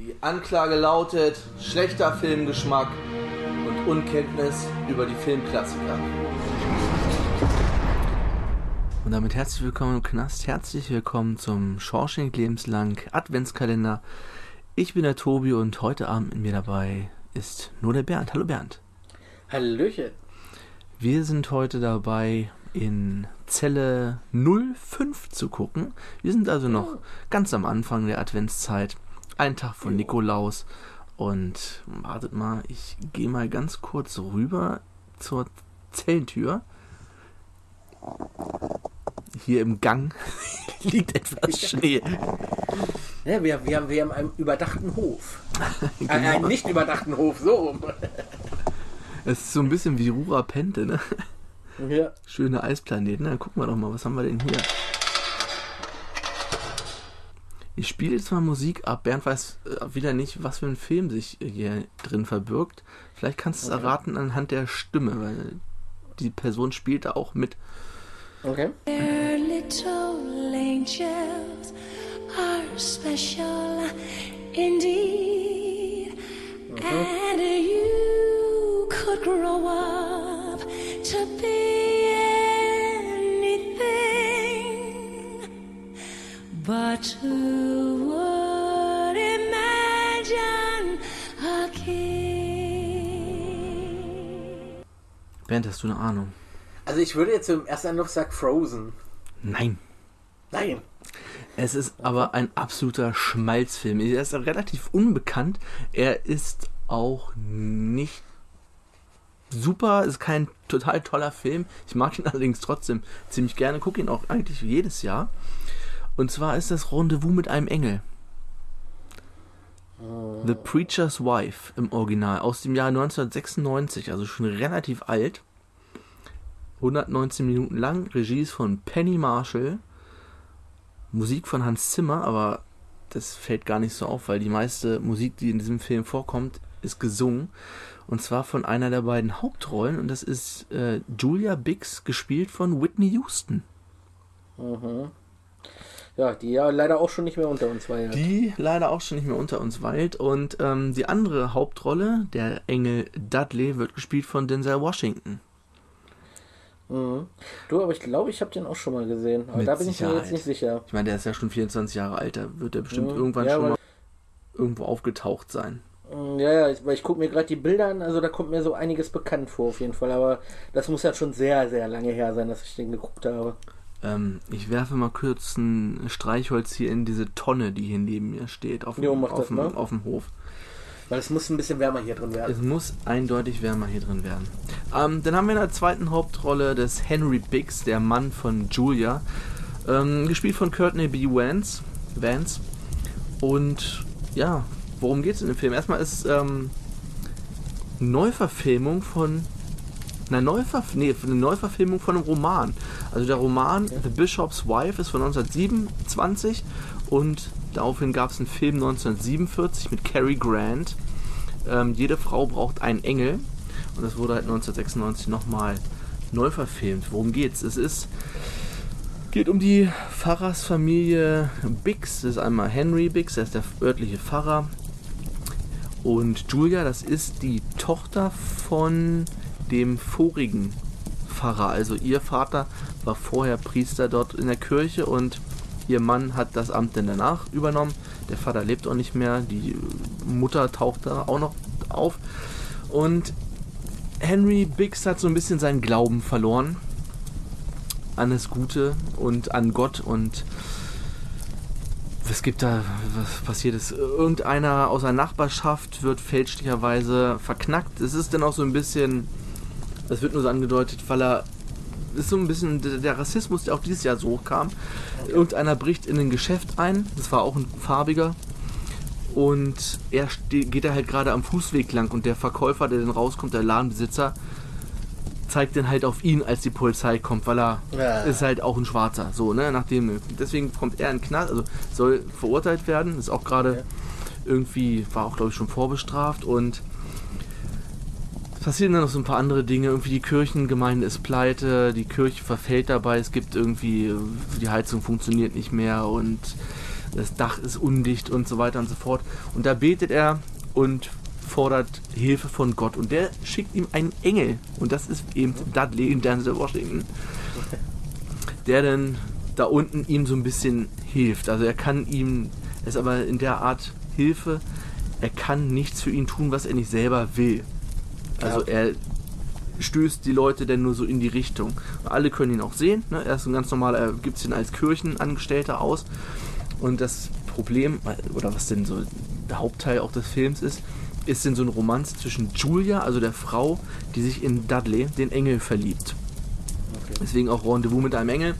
Die Anklage lautet schlechter Filmgeschmack und Unkenntnis über die Filmklassiker. Und damit herzlich willkommen im Knast, herzlich willkommen zum Schorschenk Lebenslang Adventskalender. Ich bin der Tobi und heute Abend mit mir dabei ist nur der Bernd. Hallo Bernd. Hallöchen. Wir sind heute dabei, in Zelle 05 zu gucken. Wir sind also noch ganz am Anfang der Adventszeit. Ein Tag von Nikolaus. Und wartet mal, ich gehe mal ganz kurz rüber zur Zellentür. Hier im Gang liegt etwas Schnee. Ja, wir, wir, haben, wir haben einen überdachten Hof. genau. Einen nicht überdachten Hof, so rum. Es ist so ein bisschen wie Rura Pente, ne? Ja. Schöne Eisplaneten. Dann gucken wir doch mal, was haben wir denn hier? Ich spiele jetzt mal Musik ab. Bernd weiß äh, wieder nicht, was für ein Film sich hier drin verbirgt. Vielleicht kannst du es Okay. erraten anhand der Stimme, weil die Person spielt da auch mit. Okay. Their little angels are special indeed. And you could grow up to be But who would imagine a king? Bernd, hast du eine Ahnung? Also ich würde jetzt im ersten Anlauf sagen Frozen. Nein. Nein. Es ist aber ein absoluter Schmalzfilm. Er ist relativ unbekannt. Er ist auch nicht super, ist kein total toller Film. Ich mag ihn allerdings trotzdem ziemlich gerne, gucke ihn auch eigentlich jedes Jahr. Und zwar ist das Rendezvous mit einem Engel. The Preacher's Wife im Original aus dem Jahr 1996, also schon relativ alt. 119 Minuten lang, Regie ist von Penny Marshall. Musik von Hans Zimmer, aber das fällt gar nicht so auf, weil die meiste Musik, die in diesem Film vorkommt, ist gesungen. Und zwar von einer der beiden Hauptrollen und das ist äh, Julia Biggs, gespielt von Whitney Houston. Mhm. Ja, die ja leider auch schon nicht mehr unter uns. Ja. Die leider auch schon nicht mehr unter uns weilt. Und ähm, die andere Hauptrolle, der Engel Dudley, wird gespielt von Denzel Washington. Mhm. Du, aber ich glaube, ich habe den auch schon mal gesehen. Aber Mit da bin ich mir Sicherheit. jetzt nicht sicher. Ich meine, der ist ja schon 24 Jahre alt, da wird er bestimmt Mhm. irgendwann Ja, schon mal irgendwo aufgetaucht sein. Mm, Ja, ja, weil ich gucke mir gerade die Bilder an, also da kommt mir so einiges bekannt vor auf jeden Fall, aber das muss ja schon sehr, sehr lange her sein, dass ich den geguckt habe. Ähm, ich werfe mal kurz ein Streichholz hier in diese Tonne, die hier neben mir steht, auf dem, Jo, auf das mal. auf dem Hof. Weil es muss ein bisschen wärmer hier drin werden. Es muss eindeutig wärmer hier drin werden. Ähm, dann haben wir in der zweiten Hauptrolle des Henry Biggs, der Mann von Julia, ähm, gespielt von Courtney B. Vance. Vance. Und ja, worum geht es in dem Film? Erstmal ist ähm, Neuverfilmung von eine, Neuverf nee, eine Neuverfilmung von einem Roman. Also der Roman The Bishop's Wife ist von 1927 und daraufhin gab es einen Film 1947 mit Cary Grant. Ähm, jede Frau braucht einen Engel. Und das wurde halt 1996 nochmal neu verfilmt. Worum geht's? Es ist geht um die Pfarrersfamilie Biggs. Das ist einmal Henry Biggs, der ist der örtliche Pfarrer. Und Julia, das ist die Tochter von dem vorigen Pfarrer. Also ihr Vater war vorher Priester dort in der Kirche und ihr Mann hat das Amt dann danach übernommen. Der Vater lebt auch nicht mehr, die Mutter taucht da auch noch auf. Und Henry Biggs hat so ein bisschen seinen Glauben verloren an das Gute und an Gott und was gibt da, was passiert ist? Irgendeiner aus der Nachbarschaft wird fälschlicherweise verknackt. Es ist dann auch so ein bisschen, es wird nur so angedeutet, weil er ist so ein bisschen der Rassismus, der auch dieses Jahr so hochkam. Irgendeiner bricht in ein Geschäft ein, das war auch ein farbiger. Und er geht da halt gerade am Fußweg lang und der Verkäufer, der dann rauskommt, der Ladenbesitzer, zeigt dann halt auf ihn, als die Polizei kommt, weil er Ja. ist halt auch ein Schwarzer, so, ne, nachdem, deswegen kommt er in Knast, also soll verurteilt werden, ist auch gerade Ja. irgendwie, war auch glaube ich schon vorbestraft und passieren dann noch so ein paar andere Dinge, irgendwie die Kirchengemeinde ist pleite, die Kirche verfällt dabei, es gibt irgendwie, die Heizung funktioniert nicht mehr und das Dach ist undicht und so weiter und so fort. Und da betet er und fordert Hilfe von Gott. Und der schickt ihm einen Engel. Und das ist eben Dudley in Denzel Washington. Der dann da unten ihm so ein bisschen hilft. Also er kann ihm, ist aber in der Art Hilfe, er kann nichts für ihn tun, was er nicht selber will. Also Ja. er stößt die Leute denn nur so in die Richtung. Alle können ihn auch sehen. Ne? Er ist ein ganz normaler, er gibt es ihn als Kirchenangestellter aus. Und das Problem, oder was denn so der Hauptteil auch des Films ist, ist denn so ein Romanz zwischen Julia, also der Frau, die sich in Dudley, den Engel, verliebt. Deswegen auch Rendezvous mit einem Engel.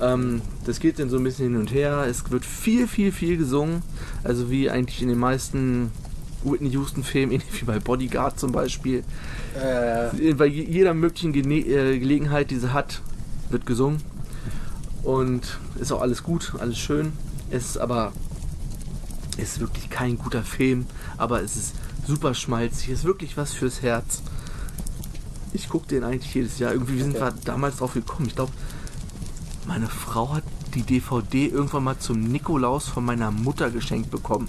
Ähm, das geht dann so ein bisschen hin und her. Es wird viel, viel, viel gesungen. Also wie eigentlich in den meisten Whitney Houston-Filmen, ähnlich wie bei Bodyguard zum Beispiel. Äh, Bei je- jeder möglichen Gene äh, Gelegenheit, die sie hat, wird gesungen. Und ist auch alles gut, alles schön. Es ist aber ist wirklich kein guter Film, aber es ist super schmalzig, ist wirklich was fürs Herz. Ich gucke den eigentlich jedes Jahr. Irgendwie, wie sind wir damals drauf gekommen? Ich glaube, meine Frau hat die DVD irgendwann mal zum Nikolaus von meiner Mutter geschenkt bekommen.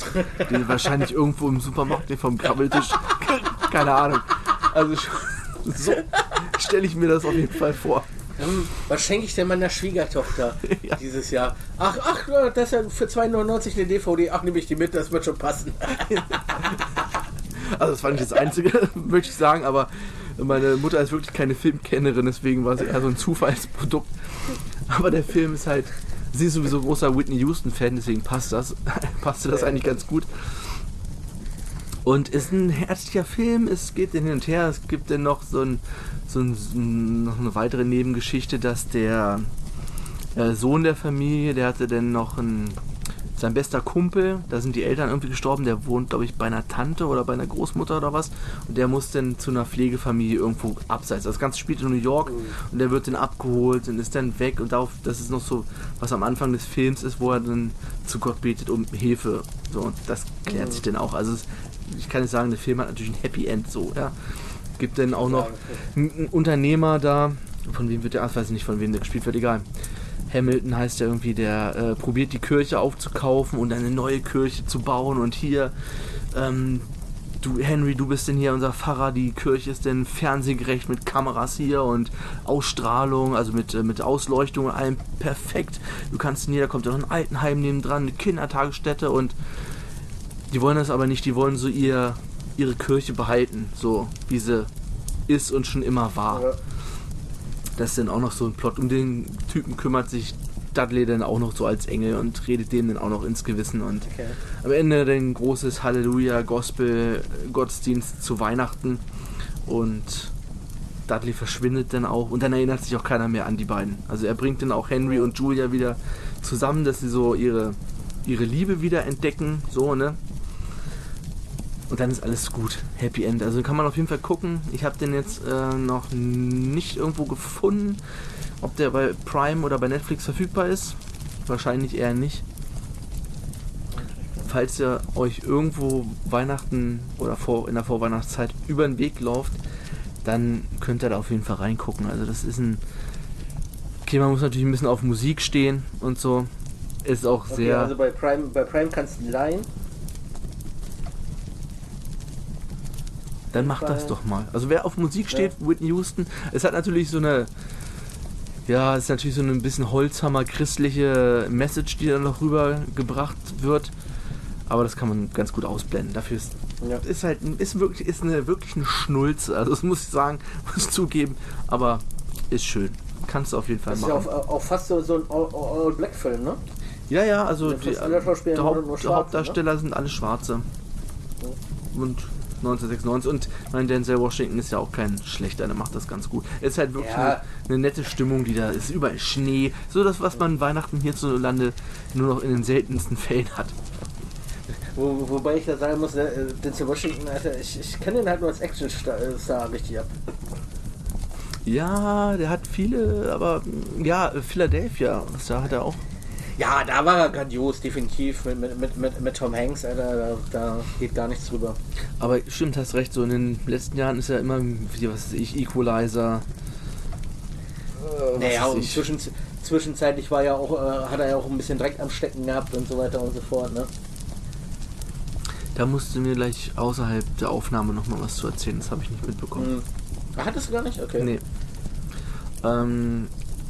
Die wahrscheinlich irgendwo im Supermarkt nee, vom Krabbeltisch. Keine Ahnung. Also so stelle ich mir das auf jeden Fall vor. hm, was schenke ich denn meiner Schwiegertochter Ja. dieses Jahr? Ach, ach, äh, das ist ja für 2,99 eine DVD. Ach, nehme ich die mit, das wird schon passen. Also das fand ich das Einzige, möchte ich sagen, aber meine Mutter ist wirklich keine Filmkennerin, deswegen war sie eher so ein Zufallsprodukt. Aber der Film ist halt, sie ist sowieso großer Whitney Houston-Fan, deswegen passt das, passte das eigentlich ganz gut. Und ist ein herzlicher Film, es geht hin und her, es gibt dann noch so, ein, so, ein, so ein, noch eine weitere Nebengeschichte, dass der äh, Sohn der Familie, der hatte dann noch einen, sein bester Kumpel, da sind die Eltern irgendwie gestorben, der wohnt, glaube ich, bei einer Tante oder bei einer Großmutter oder was. Und der muss dann zu einer Pflegefamilie irgendwo abseits. Das Ganze spielt in New York und der wird dann abgeholt und ist dann weg. Und darauf, das ist noch so, was am Anfang des Films ist, wo er dann zu Gott betet um Hilfe. So, und das klärt sich dann auch. Also es, ich kann nicht sagen, der Film hat natürlich ein Happy End so, ja. Gibt dann auch noch ein, ein Unternehmer da, von wem wird der, ach, weiß ich nicht, von wem der gespielt wird, egal. Hamilton heißt ja irgendwie, der äh, probiert die Kirche aufzukaufen und eine neue Kirche zu bauen und hier, ähm, du Henry, du bist denn hier unser Pfarrer, die Kirche ist denn fernsehgerecht mit Kameras hier und Ausstrahlung, also mit, äh, mit Ausleuchtung und allem perfekt. Du kannst hier, da kommt ja noch ein Altenheim neben dran, eine Kindertagesstätte und die wollen das aber nicht, die wollen so ihr, ihre Kirche behalten, so wie sie ist und schon immer war. Ja. Das ist dann auch noch so ein Plot. Um den Typen kümmert sich Dudley dann auch noch so als Engel und redet dem dann auch noch ins Gewissen. Und Okay. am Ende dann großes Halleluja, Gospel, Gottesdienst zu Weihnachten. Und Dudley verschwindet dann auch. Und dann erinnert sich auch keiner mehr an die beiden. Also er bringt dann auch Henry und Julia wieder zusammen, dass sie so ihre, ihre Liebe wieder entdecken. So, ne? Und dann ist alles gut. Happy End. Also kann man auf jeden Fall gucken. Ich habe den jetzt äh, noch nicht irgendwo gefunden, ob der bei Prime oder bei Netflix verfügbar ist. Wahrscheinlich eher nicht. Falls ihr euch irgendwo Weihnachten oder vor, in der Vorweihnachtszeit über den Weg lauft, dann könnt ihr da auf jeden Fall reingucken. Also das ist ein... Okay, man muss natürlich ein bisschen auf Musik stehen und so. Ist auch Okay, sehr... also bei Prime, bei Prime kannst du leihen. Dann mach das doch mal. Also wer auf Musik steht, Whitney Houston, es hat natürlich so eine, ja, es ist natürlich so ein bisschen Holzhammer christliche Message, die dann noch rübergebracht wird. Aber das kann man ganz gut ausblenden. Dafür ist, Ja. ist halt, ist wirklich, ist eine wirklich eine Schnulze. Also das muss ich sagen, muss ich zugeben. Aber ist schön. Kannst du auf jeden Fall Das ist ja machen. auch, auch fast so, so ein All-Black-Film, ne? Ja, ja, also die, der nur- Haupt, Schwarze, Hauptdarsteller sind alle Schwarze. Und 1996 und mein Denzel Washington ist ja auch kein schlechter, der macht das ganz gut. Es ist halt wirklich Ja. eine, eine nette Stimmung, die da ist. Überall Schnee. So das, was man Weihnachten hierzulande nur noch in den seltensten Fällen hat. Wo, wobei ich da sagen muss, ne, äh, Denzel Washington, Alter, ich, ich kenne den halt nur als Action-Star richtig ab. Ja, der hat viele, aber ja, Philadelphia, da hat er auch. Ja, da war er grandios, definitiv. Mit, mit, mit, mit, Tom Hanks, Alter, da, da geht gar nichts drüber. Aber stimmt, hast recht, so in den letzten Jahren ist er immer, wie, was weiß ich, Equalizer. Äh, Naja, und ich. zwischen, zwischenzeitlich war ja auch, äh, hat er ja auch ein bisschen Dreck am Stecken gehabt und so weiter und so fort, ne? Da musst du mir gleich außerhalb der Aufnahme nochmal was zu erzählen. Das habe ich nicht mitbekommen. Hm. Ah, Hattest du gar nicht? Okay. Nee. Ähm,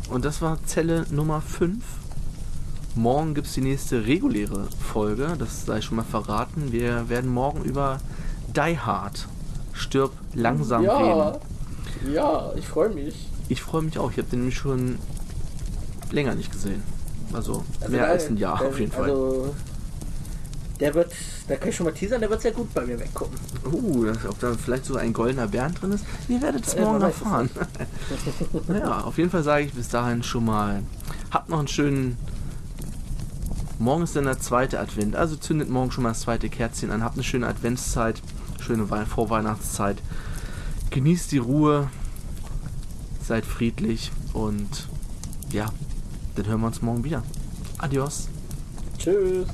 und das war Zelle Nummer 5. Morgen gibt es die nächste reguläre Folge. Das sei schon mal verraten. Wir werden morgen über Die Hard stirb langsam Ja, reden. ja, ich freue mich. Ich freue mich auch. Ich habe den nämlich schon länger nicht gesehen. Also, Also mehr da- als ein Jahr der- auf jeden Fall. Also, der wird, da kann ich schon mal teasern, der wird sehr gut bei mir wegkommen. Uh, ob da vielleicht sogar ein goldener Bären drin ist? Ihr werdet es Ja, morgen erfahren. naja, auf jeden Fall sage ich bis dahin schon mal, habt noch einen schönen. Morgen ist dann der zweite Advent, also zündet morgen schon mal das zweite Kerzchen an. Habt eine schöne Adventszeit, schöne Wei- Vorweihnachtszeit. Genießt die Ruhe, seid friedlich und ja, dann hören wir uns morgen wieder. Adios. Tschüss.